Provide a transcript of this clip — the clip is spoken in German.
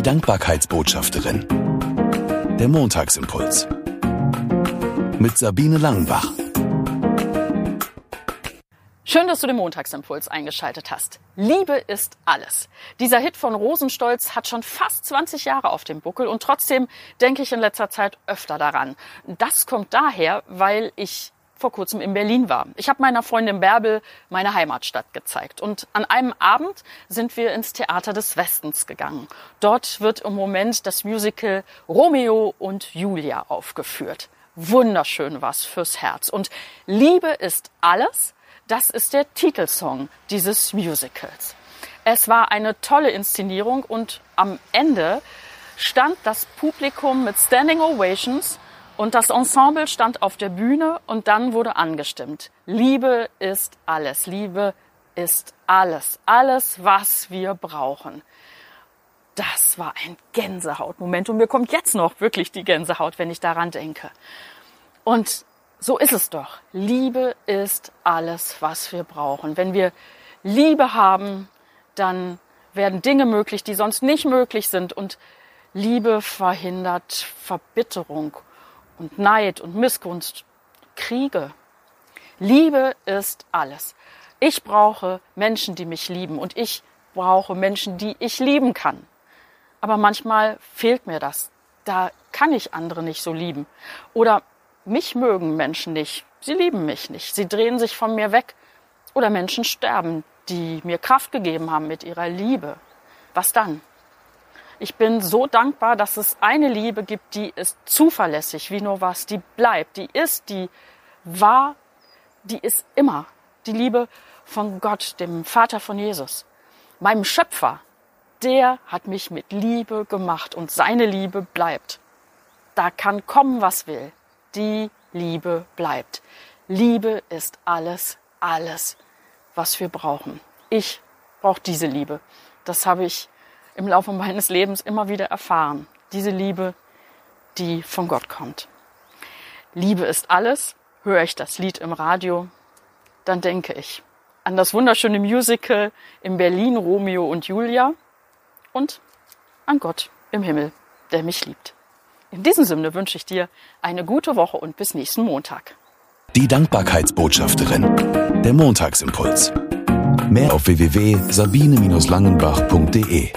Die Dankbarkeitsbotschafterin. Der Montagsimpuls. Mit Sabine Langenbach. Schön, dass du den Montagsimpuls eingeschaltet hast. Liebe ist alles. Dieser Hit von Rosenstolz hat schon fast 20 Jahre auf dem Buckel und trotzdem denke ich in letzter Zeit öfter daran. Das kommt daher, weil ich vor kurzem in Berlin war. Ich habe meiner Freundin Bärbel meine Heimatstadt gezeigt. Und an einem Abend sind wir ins Theater des Westens gegangen. Dort wird im Moment das Musical Romeo und Julia aufgeführt. Wunderschön was fürs Herz. Und Liebe ist alles, das ist der Titelsong dieses Musicals. Es war eine tolle Inszenierung und am Ende stand das Publikum mit Standing Ovations und das Ensemble stand auf der Bühne und dann wurde angestimmt. Liebe ist alles. Liebe ist alles. Alles, was wir brauchen. Das war ein Gänsehautmoment und mir kommt jetzt noch wirklich die Gänsehaut, wenn ich daran denke. Und so ist es doch. Liebe ist alles, was wir brauchen. Wenn wir Liebe haben, dann werden Dinge möglich, die sonst nicht möglich sind. Und Liebe verhindert Verbitterung und Neid und Missgunst, Kriege. Liebe ist alles. Ich brauche Menschen, die mich lieben und ich brauche Menschen, die ich lieben kann. Aber manchmal fehlt mir das. Da kann ich andere nicht so lieben. Oder mich mögen Menschen nicht. Sie lieben mich nicht. Sie drehen sich von mir weg. Oder Menschen sterben, die mir Kraft gegeben haben mit ihrer Liebe. Was dann? Ich bin so dankbar, dass es eine Liebe gibt, die ist zuverlässig wie nur was, die bleibt, die ist, die war, die ist immer. Die Liebe von Gott, dem Vater von Jesus, meinem Schöpfer. Der hat mich mit Liebe gemacht und seine Liebe bleibt. Da kann kommen, was will. Die Liebe bleibt. Liebe ist alles, alles, was wir brauchen. Ich brauche diese Liebe. Das habe ich im Laufe meines Lebens immer wieder erfahren. Diese Liebe, die von Gott kommt. Liebe ist alles. Höre ich das Lied im Radio, dann denke ich an das wunderschöne Musical in Berlin Romeo und Julia und an Gott im Himmel, der mich liebt. In diesem Sinne wünsche ich dir eine gute Woche und bis nächsten Montag. Die Dankbarkeitsbotschafterin. Der Montagsimpuls. Mehr auf www.sabine-langenbach.de